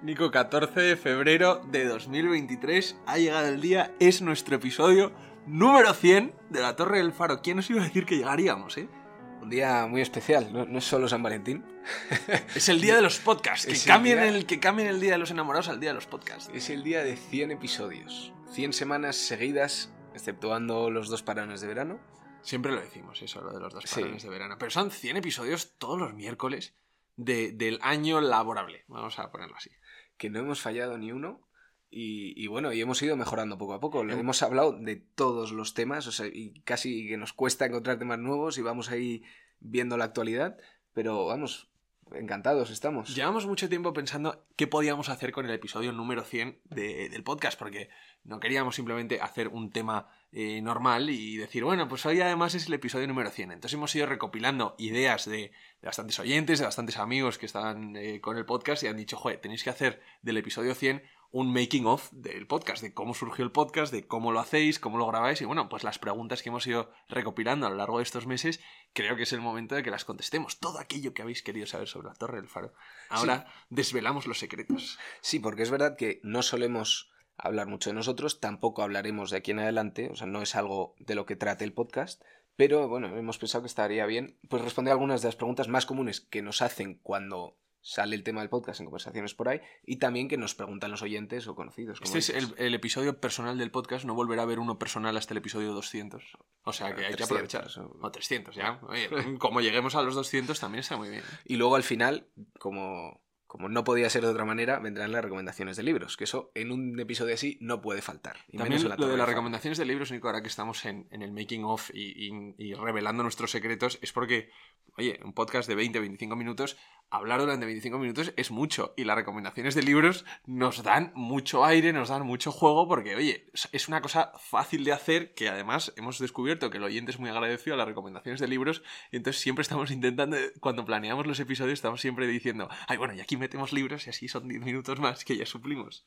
Nico, 14 de febrero de 2023 ha llegado el día, es nuestro episodio número 100 de la Torre del Faro. ¿Quién nos iba a decir que llegaríamos, eh? Un día muy especial, no, es solo San Valentín. es el día de los podcasts, que cambien, el, que cambien el día de los enamorados al día de los podcasts. Es el día de 100 episodios, 100 semanas seguidas, exceptuando los dos parones de verano. Siempre lo decimos, eso, lo de los dos parones de verano. Pero son 100 episodios todos los miércoles del año laborable, vamos a ponerlo así. Que no hemos fallado ni uno y, bueno, y hemos ido mejorando poco a poco. Hemos hablado de todos los temas, o sea, y casi que nos cuesta encontrar temas nuevos y vamos ahí viendo la actualidad, pero vamos, encantados estamos. Llevamos mucho tiempo pensando qué podíamos hacer con el episodio número 100 del podcast, porque no queríamos simplemente hacer un tema eh, normal y decir, bueno, pues hoy además es el episodio número 100. Entonces hemos ido recopilando ideas de, bastantes oyentes, de bastantes amigos que estaban eh, con el podcast y han dicho, joder, tenéis que hacer del episodio 100 un making of del podcast, de cómo surgió el podcast, de cómo lo hacéis, cómo lo grabáis y bueno, pues las preguntas que hemos ido recopilando a lo largo de estos meses, creo que es el momento de que las contestemos. Todo aquello que habéis querido saber sobre la Torre del Faro. Ahora desvelamos los secretos. Sí, porque es verdad que no solemos hablar mucho de nosotros, tampoco hablaremos de aquí en adelante, o sea, no es algo de lo que trate el podcast, pero bueno, hemos pensado que estaría bien pues responder algunas de las preguntas más comunes que nos hacen cuando sale el tema del podcast en conversaciones por ahí y también que nos preguntan los oyentes o conocidos. Este es el, episodio personal del podcast, no volverá a haber uno personal hasta el episodio 200. O sea que hay que aprovechar. O 300, ya. como lleguemos a los 200 también está muy bien. Y luego al final, como como no podía ser de otra manera, vendrán las recomendaciones de libros, que eso en un episodio así no puede faltar. También lo de las recomendaciones de libros, Nico, ahora que estamos en, el making of y, revelando nuestros secretos, es porque, oye, un podcast de 20-25 minutos, hablar durante 25 minutos es mucho. Y las recomendaciones de libros nos dan mucho aire, nos dan mucho juego, porque, oye, es una cosa fácil de hacer, que además hemos descubierto que el oyente es muy agradecido a las recomendaciones de libros, y entonces siempre estamos intentando, cuando planeamos los episodios, estamos siempre diciendo, ay, bueno, y aquí metemos libros y así son 10 minutos más que ya suplimos.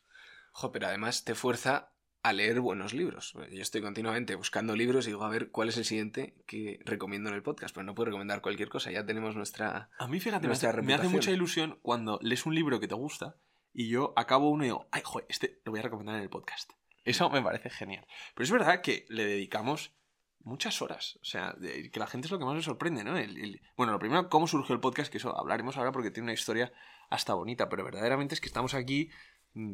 Pero además te fuerza a leer buenos libros. Yo estoy continuamente buscando libros y digo, a ver, ¿cuál es el siguiente que recomiendo en el podcast? Pero no puedo recomendar cualquier cosa, ya tenemos nuestra. A mí, fíjate, me hace, mucha ilusión cuando lees un libro que te gusta y yo acabo uno y digo, ay, joder, este lo voy a recomendar en el podcast. Eso me parece genial. Pero es verdad que le dedicamos muchas horas. O sea, que la gente es lo que más me sorprende, ¿no? Bueno, lo primero, cómo surgió el podcast, que eso hablaremos ahora porque tiene una historia hasta bonita, pero verdaderamente es que estamos aquí,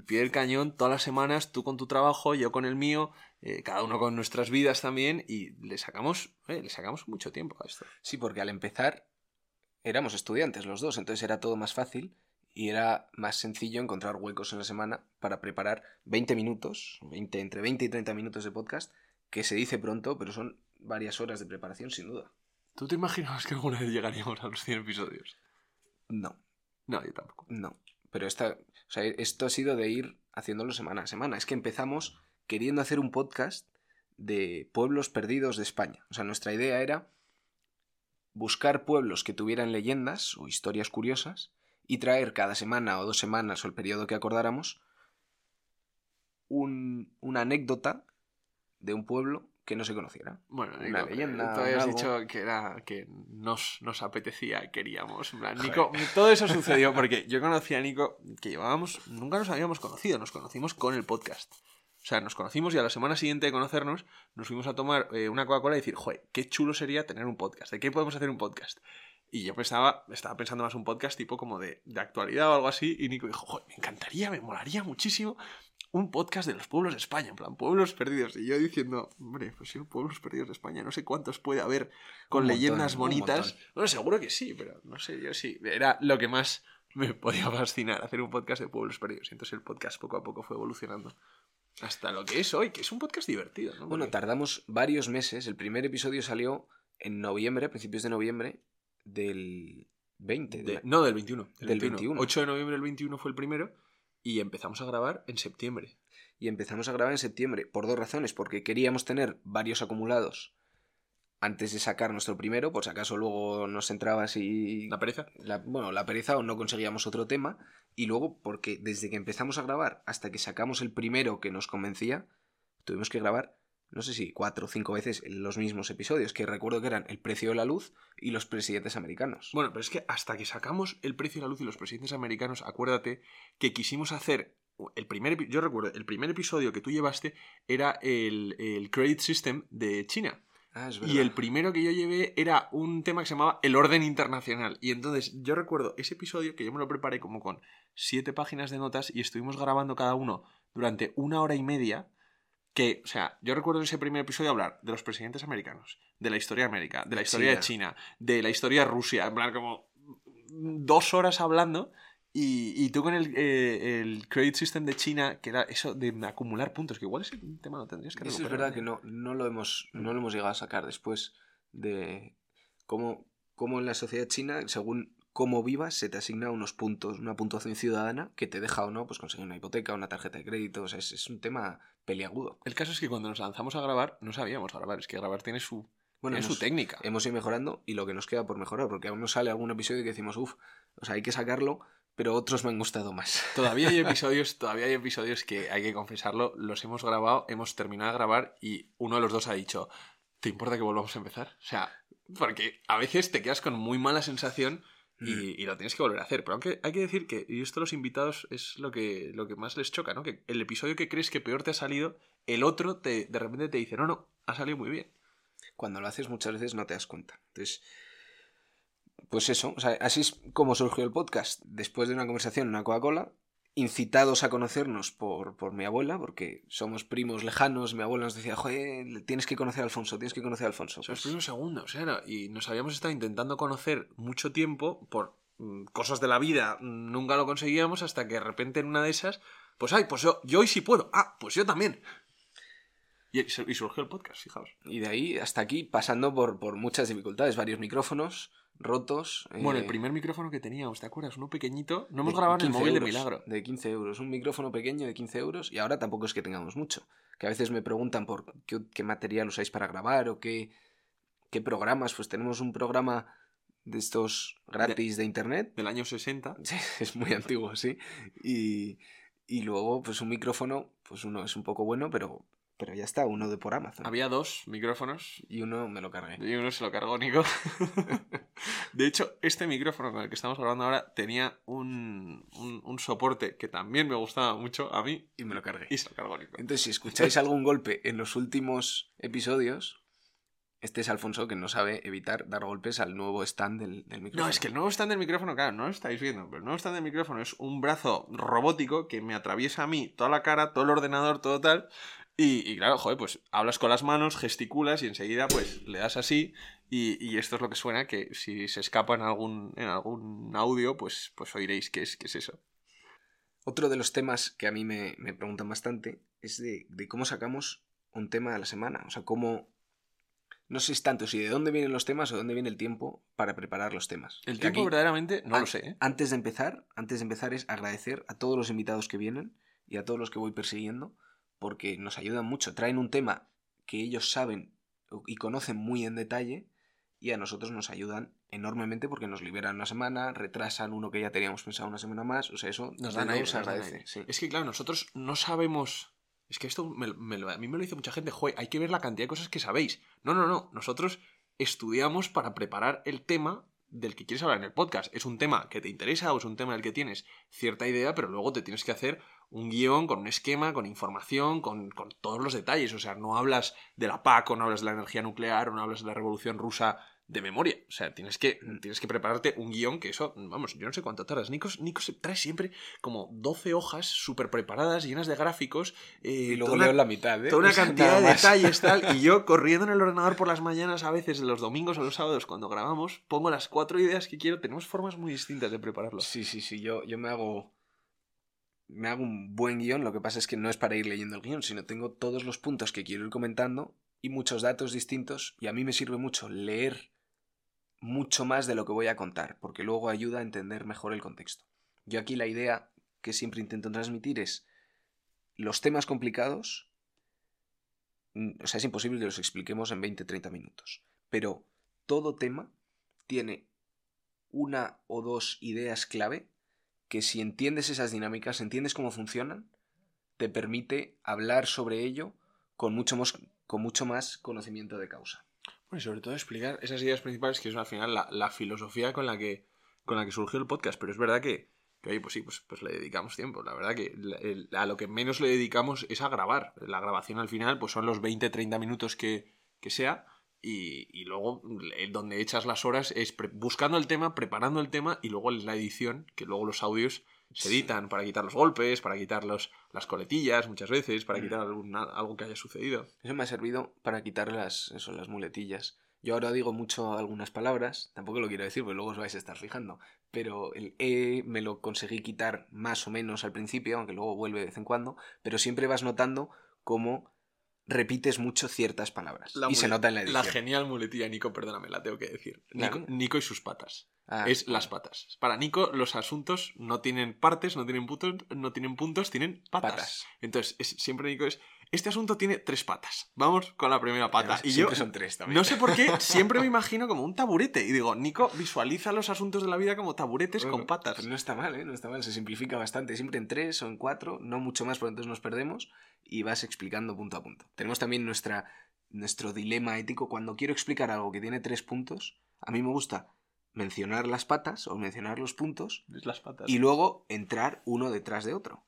pie del cañón, todas las semanas, tú con tu trabajo, yo con el mío, eh, cada uno con nuestras vidas también, y le sacamos, eh, le sacamos mucho tiempo a esto. Sí, porque al empezar éramos estudiantes los dos, entonces era todo más fácil y era más sencillo encontrar huecos en la semana para preparar 20 minutos, 20, entre 20 y 30 minutos de podcast, que se dice pronto, pero son varias horas de preparación sin duda. ¿Tú te imaginabas que alguna vez llegaríamos a los 100 episodios? No. No, yo tampoco. No. Pero esta, esto ha sido de ir haciéndolo semana a semana. Es que empezamos queriendo hacer un podcast de pueblos perdidos de España. O sea, nuestra idea era buscar pueblos que tuvieran leyendas o historias curiosas y traer cada semana o dos semanas o el periodo que acordáramos una anécdota de un pueblo que no se conociera. Bueno, una leyenda. Tú habías dicho que era que nos, nos apetecía, queríamos. Nico, todo eso sucedió porque yo conocí a Nico que llevábamos, nunca nos habíamos conocido, nos conocimos con el podcast. O sea, nos conocimos y a la semana siguiente de conocernos nos fuimos a tomar eh, una Coca-Cola y decir, joder, qué chulo sería tener un podcast. ¿De qué podemos hacer un podcast? Y yo pensaba, estaba pensando más un podcast tipo como de, de actualidad o algo así. Y Nico dijo, joder, me encantaría, me molaría muchísimo un podcast de los pueblos de España, en plan, pueblos perdidos. Y yo diciendo, hombre, pues sí, pueblos perdidos de España, no sé cuántos puede haber con leyendas bonitas. Bueno, seguro que sí, pero no sé, yo sí. Era lo que más me podía fascinar, hacer un podcast de pueblos perdidos. Y entonces el podcast poco a poco fue evolucionando. Hasta lo que es hoy, que es un podcast divertido, ¿no? Bueno, tardamos varios meses. El primer episodio salió en noviembre, a principios de noviembre del 20. no, del 21. Del, 21. 8 de noviembre del 21 fue el primero y empezamos a grabar en septiembre. Y empezamos a grabar en septiembre por dos razones, porque queríamos tener varios acumulados antes de sacar nuestro primero, por si acaso luego nos entraba así... ¿La pereza? bueno, la pereza o no conseguíamos otro tema, y luego porque desde que empezamos a grabar hasta que sacamos el primero que nos convencía, tuvimos que grabar no sé si cuatro o cinco veces los mismos episodios, que recuerdo que eran el precio de la luz y los presidentes americanos. Bueno, pero es que hasta que sacamos el precio de la luz y los presidentes americanos, acuérdate que quisimos hacer el primer yo recuerdo, el primer episodio que tú llevaste era el, el credit system de China. Ah, es Y el primero que yo llevé era un tema que se llamaba el orden internacional. Y entonces yo recuerdo ese episodio que yo me lo preparé como con siete páginas de notas y estuvimos grabando cada uno durante una hora y media. Que, o sea, yo recuerdo en ese primer episodio hablar de los presidentes americanos, de la historia de América, de la historia de China, de la historia de Rusia, en plan como dos horas hablando. Y, y tú con el, eh, el credit system de China, que era eso de acumular puntos, que igual ese tema lo tendrías que Eso es recuperar, verdad que no, no, lo hemos, no lo hemos llegado a sacar después de cómo, cómo en la sociedad china, según cómo vivas, se te asigna unos puntos, una puntuación ciudadana que te deja o no pues conseguir una hipoteca, una tarjeta de crédito. O sea, es, es un tema peliagudo. El caso es que cuando nos lanzamos a grabar, no sabíamos grabar. Es que grabar tiene su, Bueno, tiene su técnica. hemos ido mejorando y lo que nos queda por mejorar, porque aún nos sale algún episodio que decimos, uff, o sea, hay que sacarlo, pero otros me han gustado más. Todavía hay episodios, todavía hay episodios que hay que confesarlo, los hemos grabado, hemos terminado de grabar y uno de los dos ha dicho, ¿te importa que volvamos a empezar? O sea, porque a veces te quedas con muy mala sensación y, Mm. y lo tienes que volver a hacer. Pero aunque hay que decir que, y esto a los invitados es lo que, lo que más les choca, ¿no? Que el episodio que crees que peor te ha salido, el otro te, de repente te dice, no, no, ha salido muy bien. Cuando lo haces muchas veces no te das cuenta. Entonces, pues eso, o sea, así es como surgió el podcast. Después de una conversación en una Coca-Cola, incitados a conocernos por, por mi abuela, porque somos primos lejanos, mi abuela nos decía, joder, tienes que conocer a Alfonso, tienes que conocer a Alfonso. Somos Pues, primos segundos, era, y nos habíamos estado intentando conocer mucho tiempo por mm, cosas de la vida, nunca lo conseguíamos hasta que de repente en una de esas, pues ay, pues yo, yo hoy sí puedo, ah, pues yo también. Y, y surgió el podcast, fijaos. y de ahí hasta aquí, pasando por, por muchas dificultades, varios micrófonos rotos. Bueno, el eh, primer micrófono que teníamos, ¿te acuerdas? Uno pequeñito. No de hemos grabado en el 15 móvil de milagro. De 15 euros. Un micrófono pequeño de 15 euros y ahora tampoco es que tengamos mucho. Que a veces me preguntan por qué, qué material usáis para grabar o qué, qué programas. Pues tenemos un programa de estos gratis de, internet. Del año 60. Sí, es muy antiguo, sí. Y, y luego, pues un micrófono, pues uno es un poco bueno, pero, pero ya está, uno de por Amazon. Había dos micrófonos Y uno me lo cargué. y uno se lo cargó Nico. De hecho, este micrófono con el que estamos grabando ahora tenía un, un, un soporte que también me gustaba mucho a mí Y me lo cargué. y se lo cargó Nico. Entonces, si escucháis algún golpe en los últimos episodios, este es Alfonso que no sabe evitar dar golpes al nuevo stand del, del micrófono. No, es que el nuevo stand del micrófono, claro, no lo estáis viendo, pero el nuevo stand del micrófono es un brazo robótico que me atraviesa a mí toda la cara, todo el ordenador, todo tal. Y, y claro, joder, pues hablas con las manos, gesticulas y enseguida pues le das así y, y esto es lo que suena, que si se escapa en algún, en algún audio, pues, pues oiréis qué es, qué es eso. Otro de los temas que a mí me, me preguntan bastante es de, de cómo sacamos un tema a la semana. O sea, cómo... No sé si tanto si de dónde vienen los temas o de dónde viene el tiempo para preparar los temas. El tiempo aquí, verdaderamente no lo sé, ¿eh? Antes de empezar, antes de empezar es agradecer a todos los invitados que vienen y a todos los que voy persiguiendo porque nos ayudan mucho. Traen un tema que ellos saben y conocen muy en detalle y a nosotros nos ayudan enormemente porque nos liberan una semana, retrasan uno que ya teníamos pensado una semana más. O sea, eso Nos dan aire, se agradece. aire. sí. Es que, claro, nosotros no sabemos. Es que esto me- me lo- a mí me lo dice mucha gente, joder, hay que ver la cantidad de cosas que sabéis. No, no, no. Nosotros estudiamos para preparar el tema del que quieres hablar en el podcast. Es un tema que te interesa o es un tema del que tienes cierta idea, pero luego te tienes que hacer un guion con un esquema, con información, con, con todos los detalles. O sea, no hablas de la PAC o no hablas de la energía nuclear o no hablas de la revolución rusa de memoria. O sea, tienes que, tienes que prepararte un guion que eso, vamos, yo no sé cuánto tardas. Nico, Nico se trae siempre como 12 hojas súper preparadas, llenas de gráficos. eh, Y luego toda leo la mitad, ¿eh? Toda una cantidad nada de más. detalles, tal. Y yo corriendo en el ordenador por las mañanas, a veces los domingos o los sábados, cuando grabamos, pongo las cuatro ideas que quiero. Tenemos formas muy distintas de prepararlo. Sí, sí, sí. Yo, yo me hago. Me hago un buen guion. Lo que pasa es que no es para ir leyendo el guion, sino tengo todos los puntos que quiero ir comentando y muchos datos distintos. Y a mí me sirve mucho leer mucho más de lo que voy a contar, porque luego ayuda a entender mejor el contexto. Yo aquí la idea que siempre intento transmitir es los temas complicados. O sea, es imposible que los expliquemos en 20-30 minutos. Pero todo tema tiene una o dos ideas clave que si entiendes esas dinámicas, entiendes cómo funcionan, te permite hablar sobre ello con mucho más, con mucho más conocimiento de causa. Bueno, y sobre todo explicar esas ideas principales que es al final la, filosofía con la, que, con la que surgió el podcast. Pero es verdad que, que oye, pues sí, pues, pues le dedicamos tiempo. La verdad que a lo que menos le dedicamos es a grabar. La grabación al final pues son los 20-30 minutos que, que sea. Y, y, luego donde echas las horas es buscando el tema, preparando el tema y luego la edición, que luego los audios se editan para quitar los golpes, para quitar los, las coletillas muchas veces, para mm. quitar algo que haya sucedido. Eso me ha servido para quitar las, eso, las muletillas. Yo ahora digo mucho algunas palabras, tampoco lo quiero decir porque luego os vais a estar fijando, pero el E me lo conseguí quitar más o menos al principio, aunque luego vuelve de vez en cuando, pero siempre vas notando cómo repites mucho ciertas palabras. y se nota en la edición. La genial muletilla, Nico, perdóname, la tengo que decir. Nico, y sus patas. Ah, es las patas. Para Nico, los asuntos no tienen partes, no tienen puntos, no tienen puntos, tienen patas. Entonces, siempre Nico es este asunto tiene tres patas. Vamos con la primera pata. y yo son tres también. No sé por qué, siempre me imagino como un taburete. Y digo, Nico visualiza los asuntos de la vida como taburetes con patas. no está mal, ¿eh? No está mal, se simplifica bastante. Siempre en tres o en cuatro, no mucho más, porque entonces nos perdemos y vas explicando punto a punto. Tenemos también nuestra, nuestro dilema ético. Cuando quiero explicar algo que tiene tres puntos, a mí me gusta mencionar las patas o mencionar los puntos. Las patas. Y luego entrar uno detrás de otro.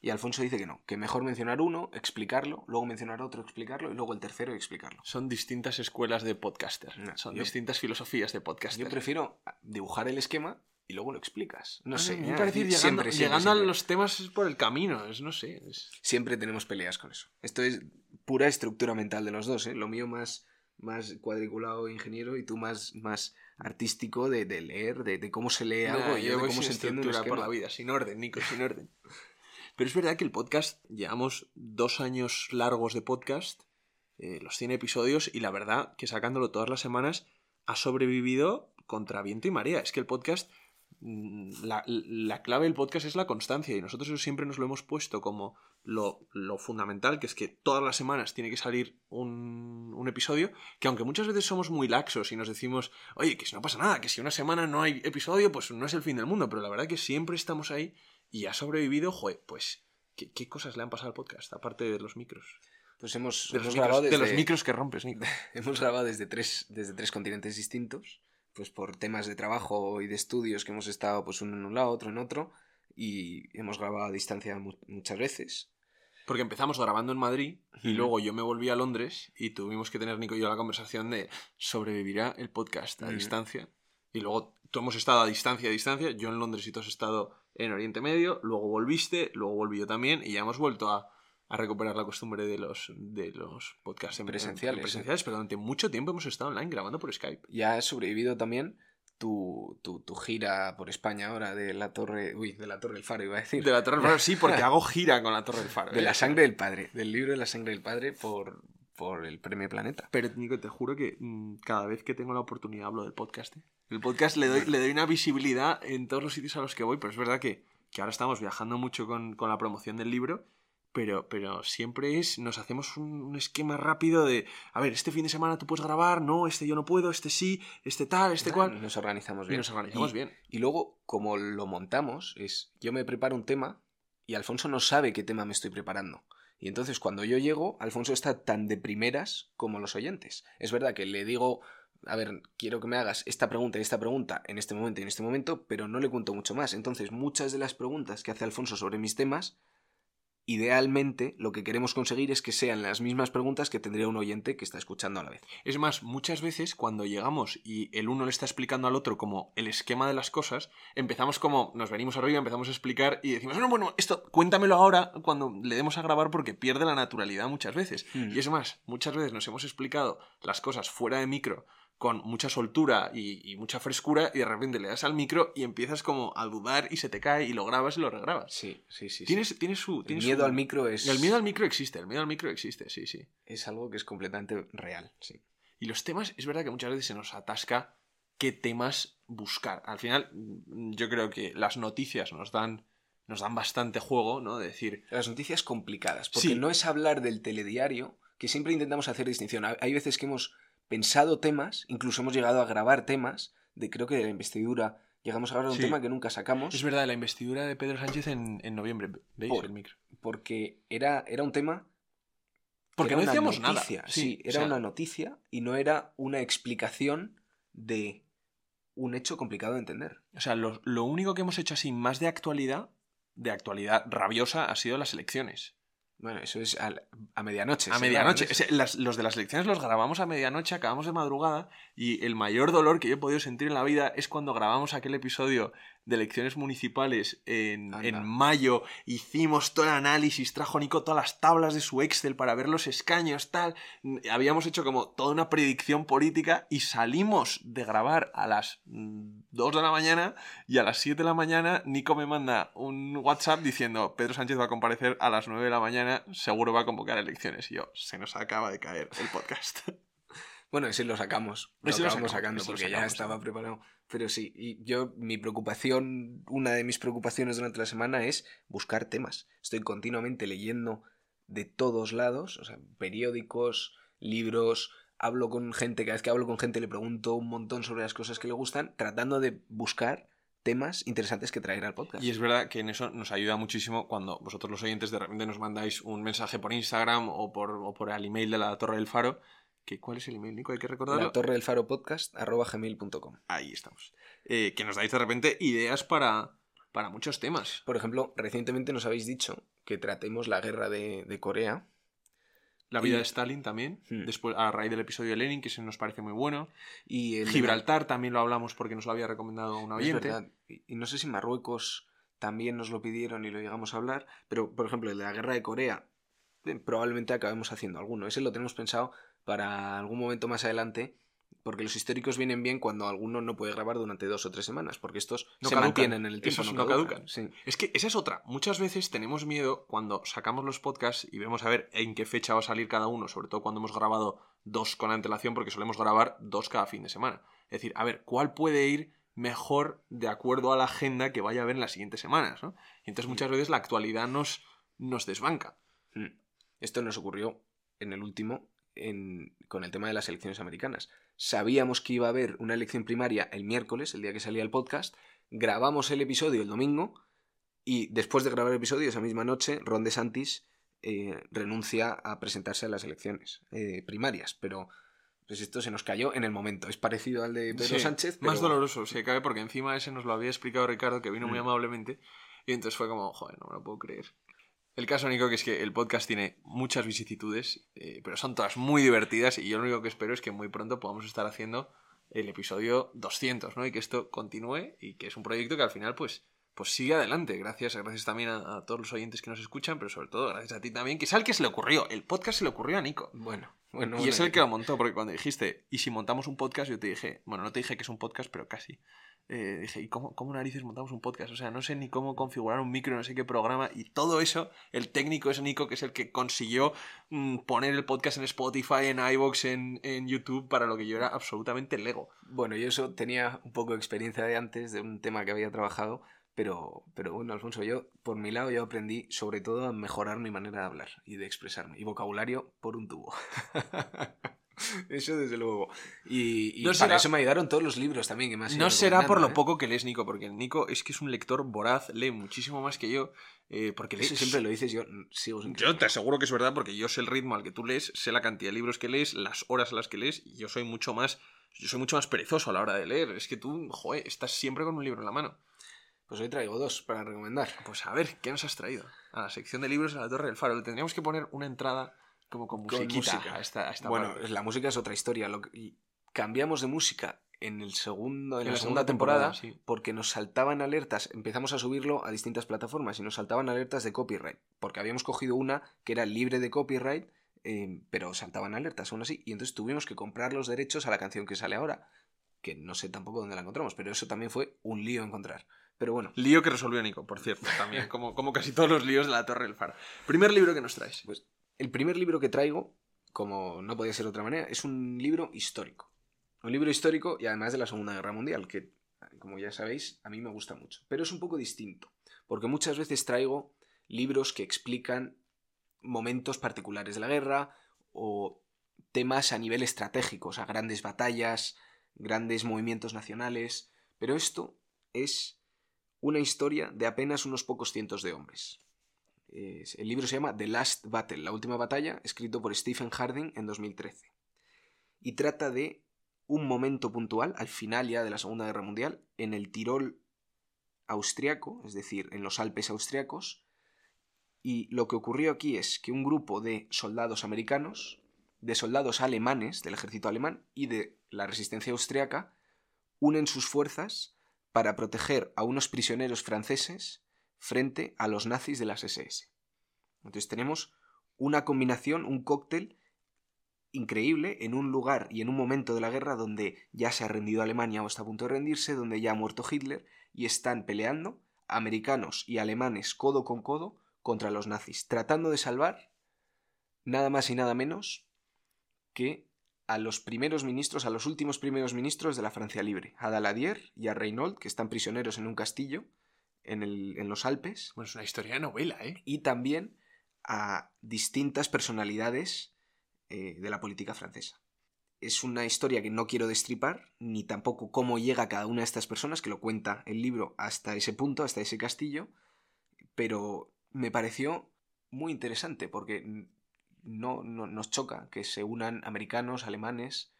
Y Alfonso dice que no, que mejor mencionar uno, explicarlo, luego mencionar otro, explicarlo y luego el tercero y explicarlo. Son distintas escuelas de podcaster, son distintas filosofías de podcaster. Yo prefiero dibujar el esquema y luego lo explicas. No sé. Me parece llegando, llegando a los temas por el camino, es, no sé. Siempre tenemos peleas con eso. Esto es pura estructura mental de los dos, ¿eh? Lo mío más, más cuadriculado ingeniero y tú más, más artístico de, leer, de, cómo se lee algo y de cómo se entiende por la vida, sin orden, Nico, sin orden. Pero es verdad que el podcast, llevamos dos años largos de podcast, eh, los 100 episodios, y la verdad que sacándolo todas las semanas ha sobrevivido contra viento y marea. Es que el podcast, mm, la, clave del podcast es la constancia, y nosotros siempre nos lo hemos puesto como lo, fundamental, que es que todas las semanas tiene que salir un, un, episodio, que aunque muchas veces somos muy laxos y nos decimos, oye, que si no pasa nada, que si una semana no hay episodio, pues no es el fin del mundo, pero la verdad que siempre estamos ahí y ha sobrevivido, joder, pues, ¿qué, cosas le han pasado al podcast, aparte de los micros? Pues hemos, de, los, grabado desde, de los micros que rompes, Nico. hemos grabado desde tres, desde tres continentes distintos, pues por temas de trabajo y de estudios que hemos estado pues uno en un lado, otro en otro, y hemos grabado a distancia muchas veces. Porque empezamos grabando en Madrid y luego yo me volví a Londres y tuvimos que tener Nico y yo la conversación de sobrevivirá el podcast a distancia. Y luego tú hemos estado a distancia, a distancia. Yo en Londres y tú has estado en Oriente Medio, luego volviste, luego volví yo también y ya hemos vuelto a, recuperar la costumbre de los, de los podcasts presenciales. presenciales, pero durante mucho tiempo hemos estado online grabando por Skype. Ya has sobrevivido también tu, tu, gira por España ahora de la Torre. Uy, de la Torre del Faro, iba a decir. De la Torre del Faro, sí, porque hago gira con la Torre del Faro. De la ¿eh? sangre del padre, del libro de la sangre del padre por, por el Premio Planeta. Pero, Nico, te juro que mm, cada vez que tengo la oportunidad hablo del podcast. ¿eh? El podcast le doy, le doy una visibilidad en todos los sitios a los que voy, pero es verdad que, que ahora estamos viajando mucho con, con, la promoción del libro, pero, pero siempre es, nos hacemos un, esquema rápido de, a ver, este fin de semana tú puedes grabar, no, este yo no puedo, este sí, este tal, este cual. Nos organizamos bien. Y nos organizamos bien. Y luego, como lo montamos, es, yo me preparo un tema y Alfonso no sabe qué tema me estoy preparando. Y entonces cuando yo llego, Alfonso está tan de primeras como los oyentes. Es verdad que le digo, a ver, quiero que me hagas esta pregunta y esta pregunta en este momento y en este momento, pero no le cuento mucho más. Entonces muchas de las preguntas que hace Alfonso sobre mis temas idealmente lo que queremos conseguir es que sean las mismas preguntas que tendría un oyente que está escuchando a la vez. Es más, muchas veces cuando llegamos y el uno le está explicando al otro como el esquema de las cosas, empezamos como, nos venimos arriba, empezamos a explicar y decimos, no, bueno, esto cuéntamelo ahora cuando le demos a grabar porque pierde la naturalidad muchas veces. Mm. Y es más, muchas veces nos hemos explicado las cosas fuera de micro con mucha soltura y, mucha frescura y de repente le das al micro y empiezas como a dudar y se te cae y lo grabas y lo regrabas. Sí, sí, sí. Tienes, su... el miedo al micro es... El miedo al micro existe, el miedo al micro existe, sí, sí. Es algo que es completamente real, sí. Y los temas, es verdad que muchas veces se nos atasca qué temas buscar. Al final, yo creo que las noticias nos dan nos dan bastante juego, ¿no? De decir... Las noticias complicadas, porque no es hablar del telediario, que siempre intentamos hacer distinción. Hay veces que hemos pensado temas, incluso hemos llegado a grabar temas, de creo que de la investidura llegamos a grabar un tema que nunca sacamos. Es verdad, la investidura de Pedro Sánchez en, noviembre, ¿veis el micro? Porque era, era un tema Porque no decíamos nada. Sí, era una noticia y no era una explicación de un hecho complicado de entender. O sea, lo, lo único que hemos hecho así más de actualidad, de actualidad rabiosa, ha sido las elecciones. Bueno, eso es a, medianoche. A medianoche. los de las elecciones los grabamos a medianoche, acabamos de madrugada y el mayor dolor que yo he podido sentir en la vida es cuando grabamos aquel episodio de elecciones municipales en, mayo, hicimos todo el análisis, trajo Nico todas las tablas de su Excel para ver los escaños, tal. Habíamos hecho como toda una predicción política y salimos de grabar a las 2 mm, de la mañana y a las 7 de la mañana Nico me manda un WhatsApp diciendo Pedro Sánchez va a comparecer a las 9 de la mañana, seguro va a convocar elecciones. Y yo, se nos acaba de caer el podcast. Bueno, ese lo sacamos. Lo acabamos sacando porque ya estaba preparado. Pero sí, y yo, mi preocupación, una de mis preocupaciones durante la semana es buscar temas. Estoy continuamente leyendo de todos lados, o sea, periódicos, libros, hablo con gente, cada vez que hablo con gente le pregunto un montón sobre las cosas que le gustan, tratando de buscar temas interesantes que traer al podcast. Y es verdad que en eso nos ayuda muchísimo cuando vosotros los oyentes de repente nos mandáis un mensaje por Instagram o por, o por el email de la Torre del Faro ¿Cuál es el email, Nico? Hay que recordarlo. La torre del faro podcast gmail.com. Ahí estamos. Eh, que nos dais de repente ideas para, para muchos temas. Por ejemplo, recientemente nos habéis dicho que tratemos la guerra de, Corea. La vida de Stalin también, hmm. después a raíz del episodio de Lenin, que se nos parece muy bueno. Y el Gibraltar también lo hablamos porque nos lo había recomendado un oyente. Y no sé si Marruecos también nos lo pidieron y lo llegamos a hablar, pero por ejemplo, el de la guerra de Corea, eh, probablemente acabemos haciendo alguno. Ese lo tenemos pensado para algún momento más adelante, porque los históricos vienen bien cuando alguno no puede grabar durante dos o tres semanas, porque estos no se mantienen en el tiempo. no, caducan. Es que esa es otra. Muchas veces tenemos miedo cuando sacamos los podcasts y vemos a ver en qué fecha va a salir cada uno, sobre todo cuando hemos grabado dos con antelación, porque solemos grabar dos cada fin de semana. Es decir, a ver, ¿cuál puede ir mejor de acuerdo a la agenda que vaya a haber en las siguientes semanas? ¿no? Y entonces muchas veces la actualidad nos, nos desbanca. Hmm. Esto nos ocurrió en el último con el tema de las elecciones americanas. Sabíamos que iba a haber una elección primaria el miércoles, el día que salía el podcast, grabamos el episodio el domingo y después de grabar el episodio esa misma noche, Ron DeSantis eh, renuncia a presentarse a las elecciones eh, primarias, pero pues esto se nos cayó en el momento. Es parecido al de Pedro Sánchez. Más doloroso, si cabe, porque encima ese nos lo había explicado Ricardo, que vino muy mm. amablemente, y entonces fue como, joder, no me lo puedo creer. El caso único que es que el podcast tiene muchas vicisitudes, eh, pero son todas muy divertidas y yo lo único que espero es que muy pronto podamos estar haciendo el episodio 200, ¿no? Y que esto continúe y que es un proyecto que al final pues, pues sigue adelante. Gracias, gracias también a, todos los oyentes que nos escuchan, pero sobre todo gracias a ti también, que es al que se le ocurrió. El podcast se le ocurrió a Nico. Bueno, bueno. Y es el que lo montó, porque cuando dijiste, ¿y si montamos un podcast? Yo te dije, bueno, no te dije que es un podcast, pero casi. Eh, dije, ¿y cómo, cómo, narices montamos un podcast? O sea, no sé ni cómo configurar un micro, no sé qué programa. Y todo eso, el técnico es Nico, que es el que consiguió mm, poner el podcast en Spotify, en iVoox, en, en, YouTube, para lo que yo era absolutamente lego. Bueno, yo eso tenía un poco de experiencia de antes, de un tema que había trabajado. Pero, pero bueno, Alfonso, yo por mi lado yo aprendí sobre todo a mejorar mi manera de hablar y de expresarme. Y vocabulario por un tubo. Eso desde luego. Y, y para eso me ayudaron todos los libros también que No será por lo ¿eh? poco que lees Nico, porque el Nico es que es un lector voraz, lee muchísimo más que yo. Eh, porque lees... siempre lo dices, yo sigo Yo te aseguro que es verdad, porque yo sé el ritmo al que tú lees, sé la cantidad de libros que lees, las horas a las que lees, y yo soy mucho más. Yo soy mucho más perezoso a la hora de leer. Es que tú, joder, estás siempre con un libro en la mano. Pues hoy traigo dos para recomendar. Pues a ver, ¿qué nos has traído? A la sección de libros de la Torre del Faro. Le tendríamos que poner una entrada como con, música. bueno, la música es otra historia. Lo cambiamos de música en el segundo en, la, segunda, temporada, porque nos saltaban alertas empezamos a subirlo a distintas plataformas y nos saltaban alertas de copyright porque habíamos cogido una que era libre de copyright eh, pero saltaban alertas aún así y entonces tuvimos que comprar los derechos a la canción que sale ahora que no sé tampoco dónde la encontramos pero eso también fue un lío encontrar pero bueno. Lío que resolvió Nico, por cierto, también, como, como casi todos los líos de la Torre del Faro. Primer libro que nos traes. Pues el primer libro que traigo, como no podía ser de otra manera, es un libro histórico. Un libro histórico y además de la Segunda Guerra Mundial, que, como ya sabéis, a mí me gusta mucho. Pero es un poco distinto, porque muchas veces traigo libros que explican momentos particulares de la guerra o temas a nivel estratégico, o sea, grandes batallas, grandes movimientos nacionales. Pero esto es una historia de apenas unos pocos cientos de hombres. El libro se llama The Last Battle, la última batalla, escrito por Stephen Harding en 2013. Y trata de un momento puntual, al final ya de la Segunda Guerra Mundial, en el Tirol austriaco, es decir, en los Alpes austriacos, y lo que ocurrió aquí es que un grupo de soldados americanos, de soldados alemanes, del ejército alemán y de la resistencia austriaca, unen sus fuerzas para proteger a unos prisioneros franceses frente a los nazis de las SS. Entonces tenemos una combinación, un cóctel increíble en un lugar y en un momento de la guerra donde ya se ha rendido Alemania o está a punto de rendirse, donde ya ha muerto Hitler y están peleando americanos y alemanes codo con codo contra los nazis, tratando de salvar nada más y nada menos que a los primeros ministros, a los últimos primeros ministros de la Francia libre, a Daladier y a Reynaud, que están prisioneros en un castillo en, el, en los Alpes. Bueno, es una historia de novela, ¿eh? Y también a distintas personalidades eh, de la política francesa. Es una historia que no quiero destripar, ni tampoco cómo llega cada una de estas personas, que lo cuenta el libro hasta ese punto, hasta ese castillo, pero me pareció muy interesante porque no, nos choca que se unan americanos, alemanes,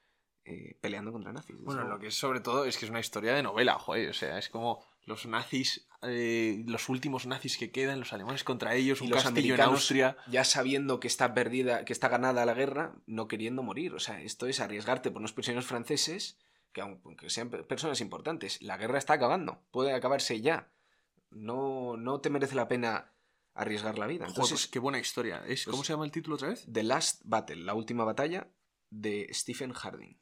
eh, peleando contra nazis. Bueno, lo que es sobre todo es que es una historia de novela, joder. O sea, es como los nazis, eh, los últimos nazis que quedan, los alemanes contra ellos, un los castillo en Austria. Ya sabiendo que está perdida, que está ganada la guerra, no queriendo morir. O sea, esto es arriesgarte por unos prisioneros franceses, que aunque sean personas importantes, la guerra está acabando. Puede acabarse ya. No, no te merece la pena arriesgar la vida. Entonces, qué buena historia. ¿Es, ¿Cómo pues se llama el título otra vez? The Last Battle, la última batalla de Stephen Harding.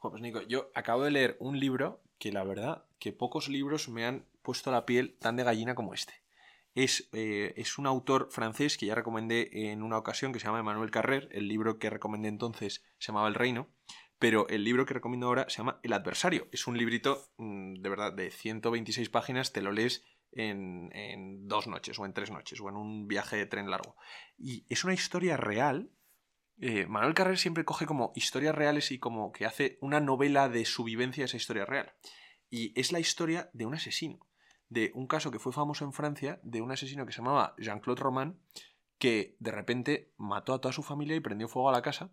pues Nico, yo acabo de leer un libro que la verdad que pocos libros me han puesto la piel tan de gallina como este. Es, eh, es un autor francés que ya recomendé en una ocasión que se llama Emmanuel Carrer. El libro que recomendé entonces se llamaba El Reino. Pero el libro que recomiendo ahora se llama El Adversario. Es un librito, mm, de verdad, de 126 páginas. Te lo lees en, dos noches o en tres noches o en un viaje de tren largo. Y es una historia real. Eh, Manuel Carrer siempre coge como historias reales y como que hace una novela de su vivencia esa historia real. Y es la historia de un asesino. De un caso que fue famoso en Francia, de un asesino que se llamaba Jean-Claude Roman, que de repente mató a toda su familia y prendió fuego a la casa.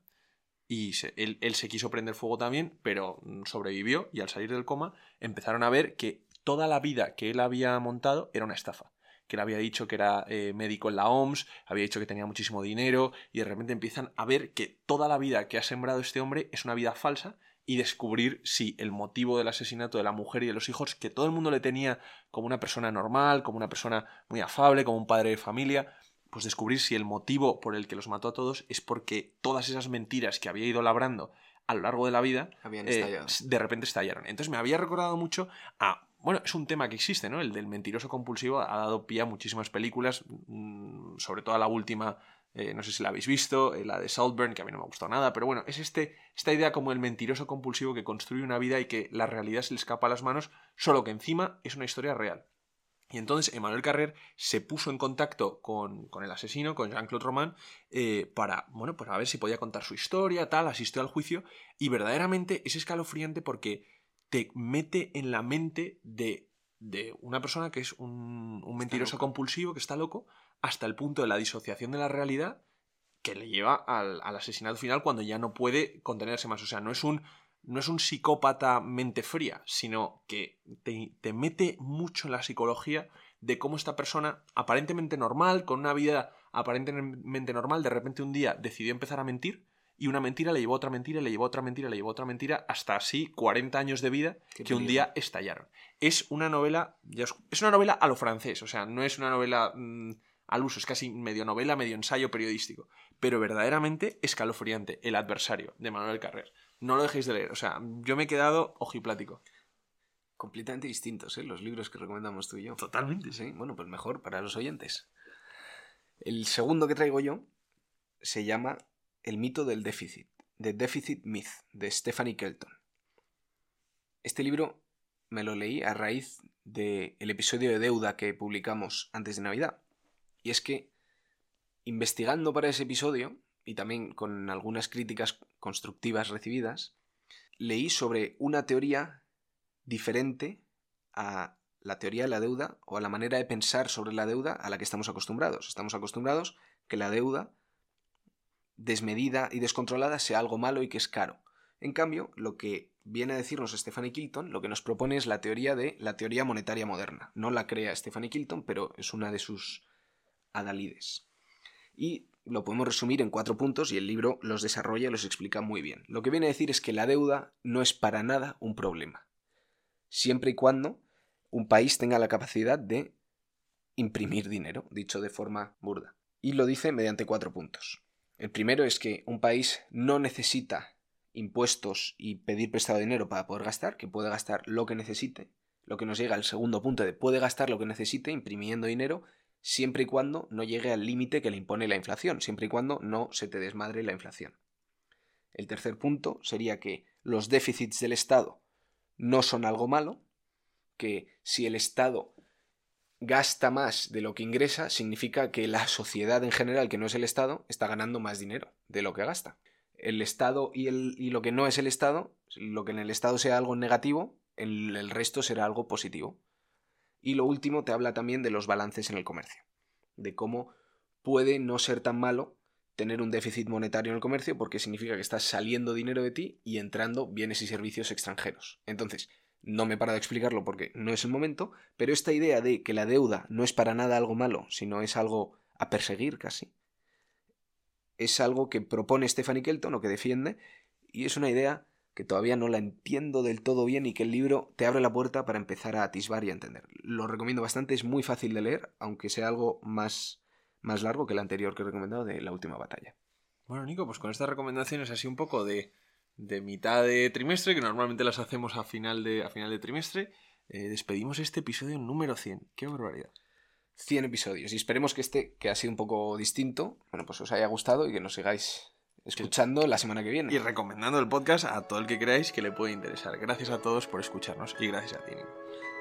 Y él, él, se quiso prender fuego también, pero sobrevivió y al salir del coma empezaron a ver que toda la vida que él había montado era una estafa. Que él había dicho que era eh, médico en la OMS, había dicho que tenía muchísimo dinero, y de repente empiezan a ver que toda la vida que ha sembrado este hombre es una vida falsa y descubrir si el motivo del asesinato de la mujer y de los hijos, que todo el mundo le tenía como una persona normal, como una persona muy afable, como un padre de familia, pues descubrir si el motivo por el que los mató a todos es porque todas esas mentiras que había ido labrando a lo largo de la vida eh, de repente estallaron. Entonces me había recordado mucho a bueno, es un tema que existe, ¿no? El del mentiroso compulsivo ha dado pie a muchísimas películas, mm, sobre todo a la última, eh, no sé si la habéis visto, eh, la de Saltburn, que a mí no me ha gustado nada, pero bueno, es este, esta idea como el mentiroso compulsivo que construye una vida y que la realidad se le escapa a las manos, solo que encima es una historia real. Y entonces Emmanuel Carrer se puso en contacto con, el asesino, con Jean-Claude Roman, eh, para, bueno, para ver si podía contar su historia, tal, asistió al juicio, y verdaderamente es escalofriante porque te mete en la mente de, de una persona que es un, mentiroso compulsivo, que está loco, hasta el punto de la disociación de la realidad que le lleva al, asesinato final cuando ya no puede contenerse más. O sea, no es un, no es un psicópata mente fría, sino que te, te mete mucho en la psicología de cómo esta persona, aparentemente normal, con una vida aparentemente normal, de repente un día decidió empezar a mentir y una mentira le llevó otra mentira, le llevó otra mentira, le llevó otra mentira, hasta así 40 años de vida que un día estallaron. Es una novela, es una novela a lo francés, o sea, no es una novela mm, al uso, es casi medio novela, medio ensayo periodístico, pero verdaderamente escalofriante, El adversario, de Manuel Carrer. No lo dejéis de leer, o sea, yo me he quedado ojiplático. Completamente distintos, ¿eh? Los libros que recomendamos tú y yo. Totalmente. Sí, bueno, pues mejor para los oyentes. El segundo que traigo yo se llama el mito del déficit, The Deficit Myth, de Stephanie Kelton. Este libro me lo leí a raíz del episodio de deuda que publicamos antes de Navidad. Y es que, investigando para ese episodio, y también con algunas críticas constructivas recibidas, leí sobre una teoría diferente a la teoría de la deuda o a la manera de pensar sobre la deuda a la que estamos acostumbrados. Estamos acostumbrados que la deuda desmedida y descontrolada sea algo malo y que es caro. En cambio, lo que viene a decirnos Stephanie Kilton, lo que nos propone es la teoría de la teoría monetaria moderna. No la crea Stephanie Kilton, pero es una de sus adalides. Y lo podemos resumir en cuatro puntos y el libro los desarrolla y los explica muy bien. Lo que viene a decir es que la deuda no es para nada un problema, siempre y cuando un país tenga la capacidad de imprimir dinero, dicho de forma burda. Y lo dice mediante cuatro puntos. El primero es que un país no necesita impuestos y pedir prestado dinero para poder gastar, que puede gastar lo que necesite, lo que nos llega al segundo punto de puede gastar lo que necesite imprimiendo dinero siempre y cuando no llegue al límite que le impone la inflación, siempre y cuando no se te desmadre la inflación. El tercer punto sería que los déficits del Estado no son algo malo, que si el Estado gasta más de lo que ingresa, significa que la sociedad en general, que no es el Estado, está ganando más dinero de lo que gasta el Estado y, lo que no es el Estado, lo que en el Estado sea algo negativo, en el resto será algo positivo. Y lo último te habla también de los balances en el comercio, de cómo puede no ser tan malo tener un déficit monetario en el comercio porque significa que estás saliendo dinero de ti y entrando bienes y servicios extranjeros. Entonces, no me para de explicarlo porque no es el momento, pero esta idea de que la deuda no es para nada algo malo, sino es algo a perseguir casi, es algo que propone Stephanie Kelton o que defiende, y es una idea que todavía no la entiendo del todo bien y que el libro te abre la puerta para empezar a atisbar y a entender. Lo recomiendo bastante, es muy fácil de leer, aunque sea algo más, más largo que el anterior que he recomendado de La Última Batalla. Bueno, Nico, pues con estas recomendaciones así un poco de, de mitad de trimestre, que normalmente las hacemos a final de, a final de trimestre, eh, despedimos este episodio número 100. ¡Qué barbaridad! 100 episodios. Y esperemos que este, que ha sido un poco distinto, bueno, pues os haya gustado y que nos sigáis escuchando la semana que viene. Y recomendando el podcast a todo el que creáis que le puede interesar. Gracias a todos por escucharnos y gracias a ti.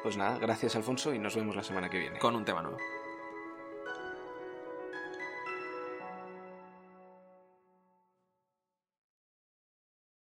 Pues nada, gracias Alfonso y nos vemos la semana que viene. Con un tema nuevo.